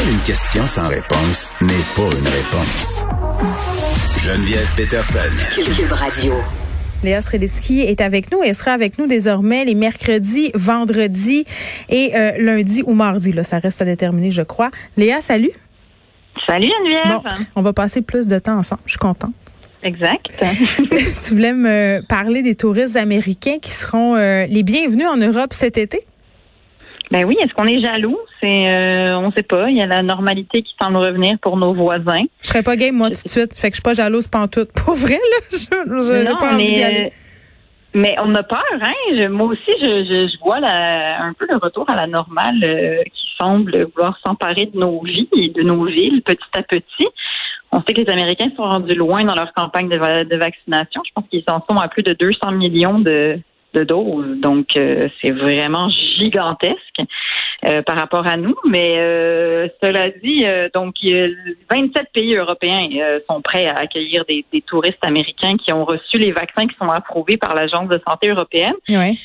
Pour une question sans réponse n'est pas une réponse. Geneviève Peterson. Cube Radio. Léa Srediski est avec nous. Elle sera avec nous désormais les mercredis, vendredis et euh, lundi ou mardi. Là, ça reste à déterminer, je crois. Léa, salut. Salut Geneviève. Bon, on va passer plus de temps ensemble. Je suis contente. Exact. tu voulais me parler des touristes américains qui seront euh, les bienvenus en Europe cet été? Ben oui, est-ce qu'on est jaloux? C'est euh, on sait pas. Il y a la normalité qui semble revenir pour nos voisins. Je serais pas game moi tout de suite. Fait que je suis pas jalouse pantoute. Pour vrai, là, je, je non, pas envie d'y mais, euh, mais on a peur, hein? Je- moi aussi, je, je, je vois la, un peu le retour à la normale euh, qui semble vouloir s'emparer de nos vies et de nos villes petit à petit. On sait que les Américains sont rendus loin dans leur campagne de vaccination. Je pense qu'ils en sont à plus de 200 millions de, de doses. Donc, euh, c'est vraiment gigantesque euh, par rapport à nous. Mais euh, cela dit, euh, donc il y a 27 pays européens euh, sont prêts à accueillir des, des touristes américains qui ont reçu les vaccins qui sont approuvés par l'Agence de santé européenne. Ouais.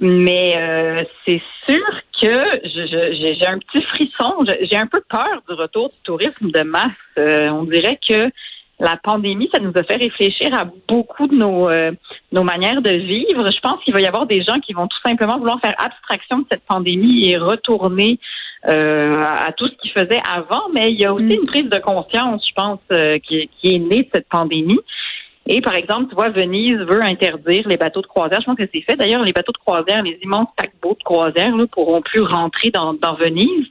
Mais euh, c'est sûr que j'ai un petit frisson. J'ai un peu peur du retour du tourisme de masse. Euh, on dirait que la pandémie, ça nous a fait réfléchir à beaucoup de nos, euh, nos manières de vivre. Je pense qu'il va y avoir des gens qui vont tout simplement vouloir faire abstraction de cette pandémie et retourner euh, à tout ce qu'ils faisaient avant. Mais il y a aussi Mm. une prise de conscience, je pense, euh, qui, qui est née de cette pandémie. Et par exemple, tu vois, Venise veut interdire les bateaux de croisière. Je pense que c'est fait. D'ailleurs, les bateaux de croisière, les immenses paquebots de croisière, ne pourront plus rentrer dans, dans Venise.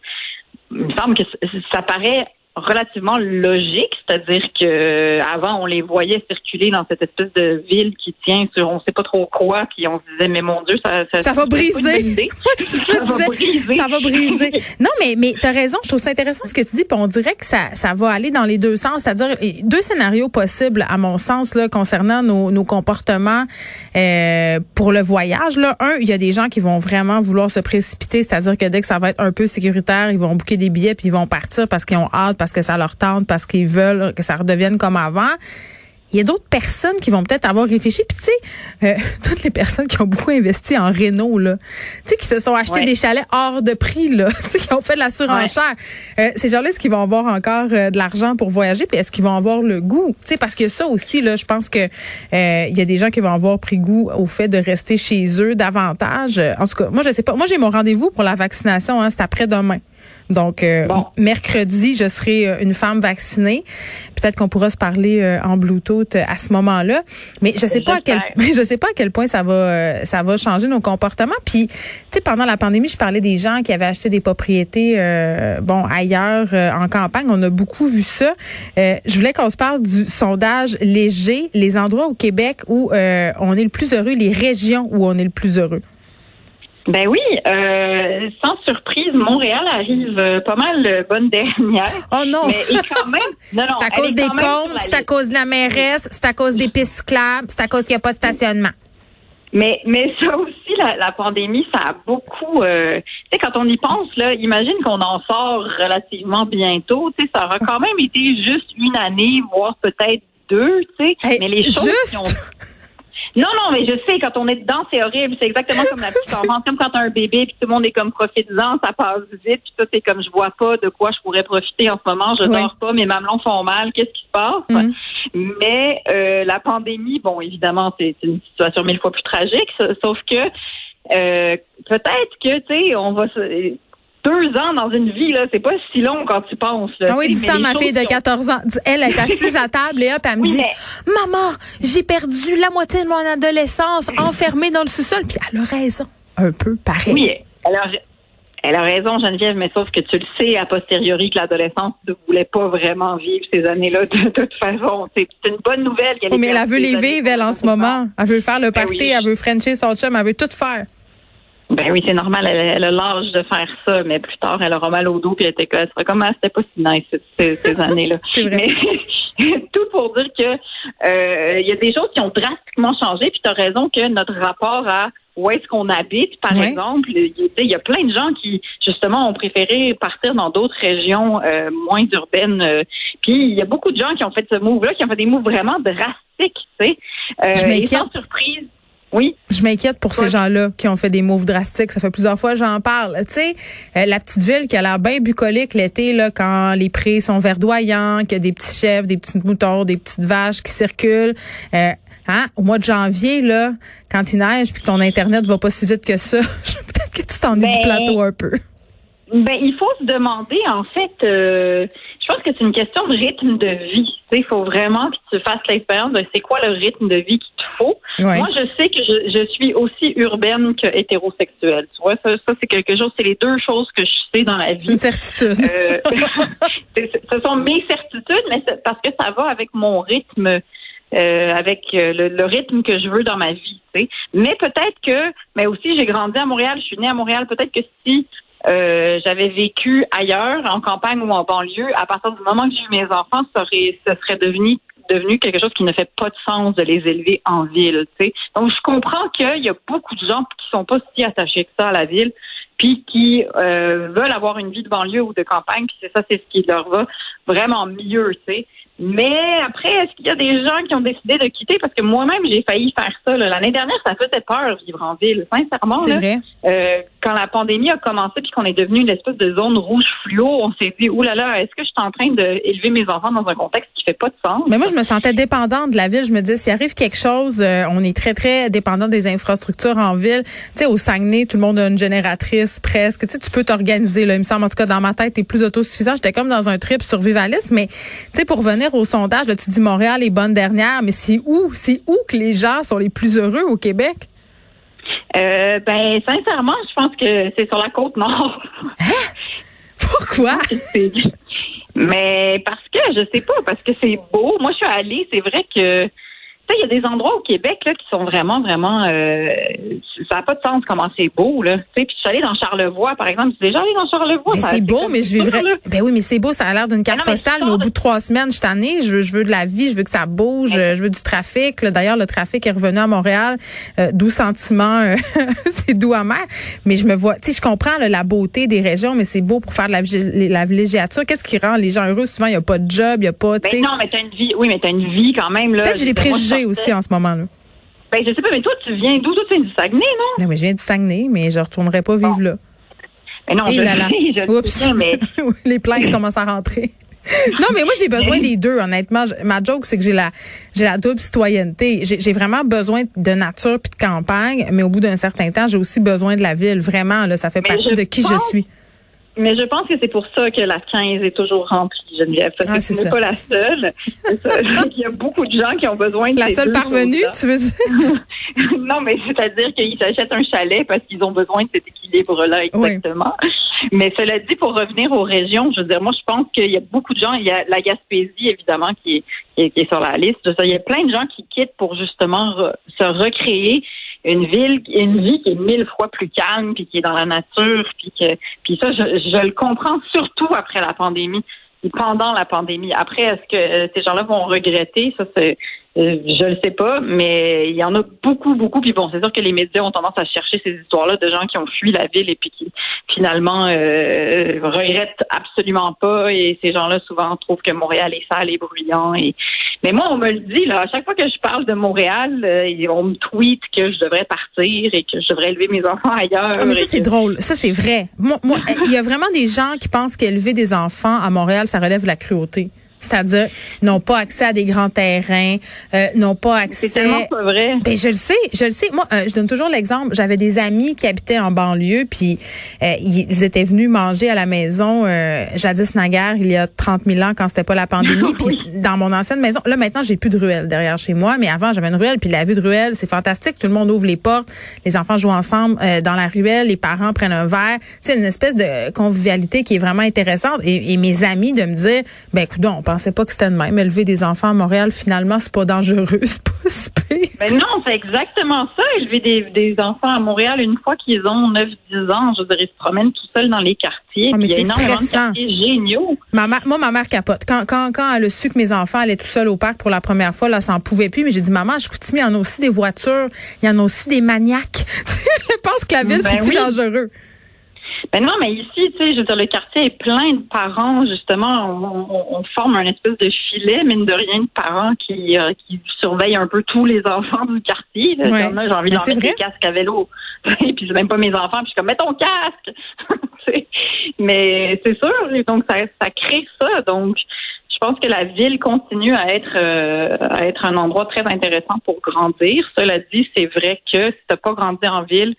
Il me semble que ça paraît relativement logique, c'est-à-dire que euh, avant on les voyait circuler dans cette espèce de ville qui tient sur on sait pas trop quoi, puis on se disait mais mon Dieu ça ça, Ça va briser. ça va briser. ça va briser. Non, mais mais t'as raison. Je trouve ça intéressant ce que tu dis. Puis on dirait que ça ça va aller dans les deux sens, c'est-à-dire deux scénarios possibles à mon sens là concernant nos, nos comportements euh, pour le voyage. Là, un, il y a des gens qui vont vraiment vouloir se précipiter, c'est-à-dire que dès que ça va être un peu sécuritaire, ils vont booker des billets puis ils vont partir parce qu'ils ont hâte, parce que ça leur tente, parce qu'ils veulent que ça redevienne comme avant. Il y a d'autres personnes qui vont peut-être avoir réfléchi. Puis tu sais, euh, toutes les personnes qui ont beaucoup investi en Renault, là, tu sais, qui se sont achetés Ouais. des chalets hors de prix, là, tu sais, qui ont fait de la surenchère. Euh, ces gens-là, est-ce qu'ils vont avoir encore euh, de l'argent pour voyager? Puis est-ce qu'ils vont avoir le goût? Tu sais, parce que ça aussi, là, je pense que euh, il y a des gens qui vont avoir pris goût au fait de rester chez eux davantage. Euh, En tout cas, moi, je sais pas. Moi, j'ai mon rendez-vous pour la vaccination, hein, c'est après-demain. Donc, euh, Bon. mercredi, je serai euh, une femme vaccinée. Peut-être qu'on pourra se parler euh, en Bluetooth à ce moment-là. Mais je sais pas à quel, je sais pas à quel point ça va, euh, ça va changer nos comportements. Puis, tu sais, pendant la pandémie, je parlais des gens qui avaient acheté des propriétés, euh, bon, ailleurs euh, en campagne. On a beaucoup vu ça. Euh, je voulais qu'on se parle du sondage léger, les endroits au Québec où euh, on est le plus heureux, les régions où on est le plus heureux. Ben oui, euh, sans surprise, Montréal arrive euh, pas mal euh, bonne dernière. Oh non! Mais quand même. Non, non, C'est à cause des comptes, c'est à cause de la mairesse, c'est à cause des pistes cyclables, c'est à cause qu'il n'y a pas de stationnement. Mais, mais ça aussi, la, la pandémie, ça a beaucoup. euh, tu sais, quand on y pense, là, imagine qu'on en sort relativement bientôt. Tu sais, ça aura quand même été juste une année, voire peut-être deux. Tu sais, Hey, mais les choses juste? qui ont- Non, non, mais je sais, quand on est dedans, c'est horrible. C'est exactement comme la petite enfance. Comme quand t'as un bébé, puis tout le monde est comme profite-en, ça passe vite, puis ça, c'est comme je vois pas de quoi je pourrais profiter en ce moment, je dors pas, mes mamelons font mal, qu'est-ce qui se passe? Mhm. Mais euh, la pandémie, bon, évidemment, c'est une situation mille fois plus tragique, sa- sauf que euh, peut-être que, tu sais, on va se... Deux ans dans une vie, là, c'est pas si long quand tu penses. Là, Ah oui, dis ça à ma fille de choses qui ont- 14 ans. Elle est assise à table et hop, elle me Oui, dit mais- Maman, j'ai perdu la moitié de mon adolescence enfermée dans le sous-sol. Puis elle a raison. Un peu pareil. Oui, elle a, elle a raison, Geneviève, mais sauf que tu le sais a posteriori que l'adolescence ne voulait pas vraiment vivre ces années-là de, toute façon. C'est une bonne nouvelle qu'elle Oh, mais elle veut les vivre, elle, en ce moment. Elle veut faire le Ben party, oui. elle veut frencher son chum, elle veut tout faire. Ben oui, c'est normal, elle, a l'âge de faire ça, mais plus tard, elle aura mal au dos, puis elle était elle sera comme, ah, c'était pas si nice ces, ces années-là. c'est vrai. Mais, tout pour dire que euh, il y a des choses qui ont drastiquement changé, puis tu as raison que notre rapport à où est-ce qu'on habite, par exemple, il y a plein de gens qui, justement, ont préféré partir dans d'autres régions euh, moins urbaines. Euh, puis il y a beaucoup de gens qui ont fait ce move-là, qui ont fait des moves vraiment drastiques, tu sais. Euh, Je sans surprise, oui. Je m'inquiète pour ces gens-là qui ont fait des moves drastiques. Ça fait plusieurs fois que j'en parle. Tu sais, euh, la petite ville qui a l'air bien bucolique l'été, là, quand les prix sont verdoyants, qu'il y a des petits chèvres, des petites moutons, des petites vaches qui circulent. Euh, hein, au mois de janvier, là, quand il neige puis que ton Internet va pas si vite que ça, peut-être que tu t'ennuies du ben, plateau un peu. Ben, il faut se demander, en fait, euh, je pense que c'est une question de rythme de vie. Il faut vraiment que tu fasses l'expérience de c'est quoi le rythme de vie qu'il te faut. Moi, je sais que je, suis aussi urbaine que hétérosexuelle. Tu vois, ça, c'est quelque chose, c'est les deux choses que je sais dans la vie. Une certitude. Euh, ce sont mes certitudes, mais parce que ça va avec mon rythme. Euh, avec euh, le, rythme que je veux dans ma vie. Mais peut-être que, mais aussi j'ai grandi à Montréal, je suis née à Montréal. Peut-être que si euh, j'avais vécu ailleurs, en campagne ou en banlieue, à partir du moment que j'ai eu mes enfants, ça serait, ce serait devenu devenu quelque chose qui ne fait pas de sens de les élever en ville. Donc, je comprends qu'il y a beaucoup de gens qui sont pas si attachés que ça à la ville, puis qui euh, veulent avoir une vie de banlieue ou de campagne, puis c'est ça, c'est ce qui leur va vraiment mieux. Mais après, est-ce qu'il y a des gens qui ont décidé de quitter? Parce que moi-même, j'ai failli faire ça. L'année dernière, ça faisait peur vivre en ville. Sincèrement, là, vrai. Euh, quand la pandémie a commencé puis qu'on est devenu une espèce de zone rouge fluo, on s'est dit, oulala, là là, est-ce que je suis en train d'élever mes enfants dans un contexte qui fait pas de sens? Mais moi, je me sentais dépendante de la ville. Je me disais, s'il arrive quelque chose, euh, on est très, très dépendant des infrastructures en ville. Tu sais, au Saguenay, tout le monde a une génératrice presque. Tu sais, tu peux t'organiser. Là, il me semble, en tout cas, dans ma tête, t'es plus autosuffisant. J'étais comme dans un trip survivaliste. Mais, tu sais, pour venir au sondage, là, tu dis Montréal est bonne dernière, mais c'est où? C'est où que les gens sont les plus heureux au Québec? Euh, ben, sincèrement, je pense que c'est sur la côte nord. Hein? Pourquoi? Mais parce que, je sais pas, parce que c'est beau. Moi, je suis allée, c'est vrai que il y a des endroits au Québec là, qui sont vraiment, vraiment. Euh, ça n'a pas de sens comment c'est beau. Là. Puis je suis allée dans Charlevoix, par exemple. Je suis déjà allée dans Charlevoix. c'est beau, mais je vivrais. Ben oui, mais c'est beau, ça a l'air d'une carte postale, mais, au bout de trois semaines, je suis tannée. Je veux, je veux de la vie, je veux que ça bouge, je veux du trafic. D'ailleurs, le trafic est revenu à Montréal. Euh, doux sentiment, euh, c'est doux amer. Mais je me vois, tu sais, je comprends la beauté des régions, mais c'est beau pour faire de la, la villégiature. Qu'est-ce qui rend les gens heureux? Souvent, il n'y a pas de job, il n'y a pas. Ben non, mais t'as une vie. Oui, mais t'as une vie quand même. Peut-être j'ai des préjugés aussi en ce moment-là. Ben, je sais pas, mais toi, tu viens d'où? Tu viens du Saguenay, non? Non, mais je viens du Saguenay, mais je retournerai pas vivre là. Mais non, je, là, là. je Oups. mais... Les plaintes commencent à rentrer. non, mais moi, j'ai besoin des deux, honnêtement. Ma joke, c'est que j'ai la, j'ai la double citoyenneté. J'ai vraiment besoin de nature puis de campagne, mais au bout d'un certain temps, j'ai aussi besoin de la ville. Vraiment, là, ça fait partie de qui je suis. Mais je pense que c'est pour ça que la 15 est toujours remplie, Geneviève. Parce ah, que pas la seule. Il y a beaucoup de gens qui ont besoin de La seule parvenue, tu veux dire? non, mais c'est-à-dire qu'ils s'achètent un chalet parce qu'ils ont besoin de cet équilibre-là, exactement. Mais cela dit, pour revenir aux régions, je veux dire, moi, je pense qu'il y a beaucoup de gens. Il y a la Gaspésie, évidemment, qui est, qui est, sur la liste. Il y a plein de gens qui quittent pour justement se recréer une ville, une vie qui est mille fois plus calme, puis qui est dans la nature, puis que, puis ça, je, je le comprends surtout après la pandémie pendant la pandémie. Après, est-ce que euh, ces gens-là vont regretter? Ça, c'est je le sais pas, mais il y en a beaucoup, beaucoup. Puis bon, c'est sûr que les médias ont tendance à chercher ces histoires-là de gens qui ont fui la ville et puis qui finalement euh, regrettent absolument pas. Et ces gens-là souvent trouvent que Montréal est sale et bruyant. Et mais moi, on me le dit là. À chaque fois que je parle de Montréal, euh, on me tweet que je devrais partir et que je devrais élever mes enfants ailleurs. Ah, mais ça c'est drôle. Ça c'est vrai. Moi, moi, il y a vraiment des gens qui pensent qu'élever des enfants à Montréal, ça relève de la cruauté. C'est-à-dire, n'ont pas accès à des grands terrains, euh, n'ont pas accès. C'est tellement pas vrai. Ben je le sais, je le sais. Moi, euh, je donne toujours l'exemple. J'avais des amis qui habitaient en banlieue, puis euh, ils étaient venus manger à la maison euh, jadis naguère, il y a 30 000 ans quand c'était pas la pandémie. Puis dans mon ancienne maison, là maintenant j'ai plus de ruelle derrière chez moi, mais avant j'avais une ruelle. Puis la vue de ruelle, c'est fantastique. Tout le monde ouvre les portes, les enfants jouent ensemble dans la ruelle, les parents prennent un verre. C'est une espèce de convivialité qui est vraiment intéressante. Et, et mes amis de me dire, ben écoute, on pensais pas que c'était de même. Élever des enfants à Montréal, finalement, c'est pas dangereux, c'est pas si pire. Mais non, c'est exactement ça. Élever des, des enfants à Montréal, une fois qu'ils ont 9-10 ans, je veux dire, ils se promènent tout seuls dans les quartiers. Ah, mais il y a c'est énormément de stressant. quartiers géniaux. Ma mère- moi, ma mère capote. Quand, quand, quand elle a su que mes enfants allaient tout seuls au parc pour la première fois, là, ça en pouvait plus. Mais j'ai dit, maman, je mais il y en a aussi des voitures. Il y en a aussi des maniaques. je pense que la ville, Ben c'est plus dangereux. Ben non, mais ici, tu sais, je veux dire, le quartier est plein de parents, justement. On, on- on forme un espèce de filet, mine de rien, de parents qui, euh, qui surveillent un peu tous les enfants du quartier. Là. Ouais. Comme là, J'ai envie d'en mettre des casques à vélo. Et puis c'est même pas mes enfants. Puis je suis comme, mets ton casque! Mais c'est sûr. Et donc, ça, ça crée ça. Donc, je pense que la ville continue à être euh, à être un endroit très intéressant pour grandir. Cela dit, c'est vrai que si tu pas grandi en ville,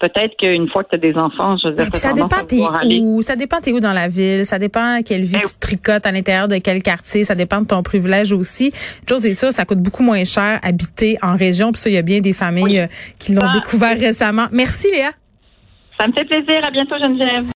peut-être qu'une fois que tu as des enfants, je veux dire, ça dépend t'es où, ça dépend t'es où dans la ville, ça dépend quelle vie Ben tu tricotes à l'intérieur de quel quartier, ça dépend de ton privilège aussi. Chose est ça, ça coûte beaucoup moins cher habiter en région, puis ça il y a bien des familles Oui. euh, qui l'ont Ah. découvert récemment. Merci Léa. Ça me fait plaisir. À bientôt, Geneviève.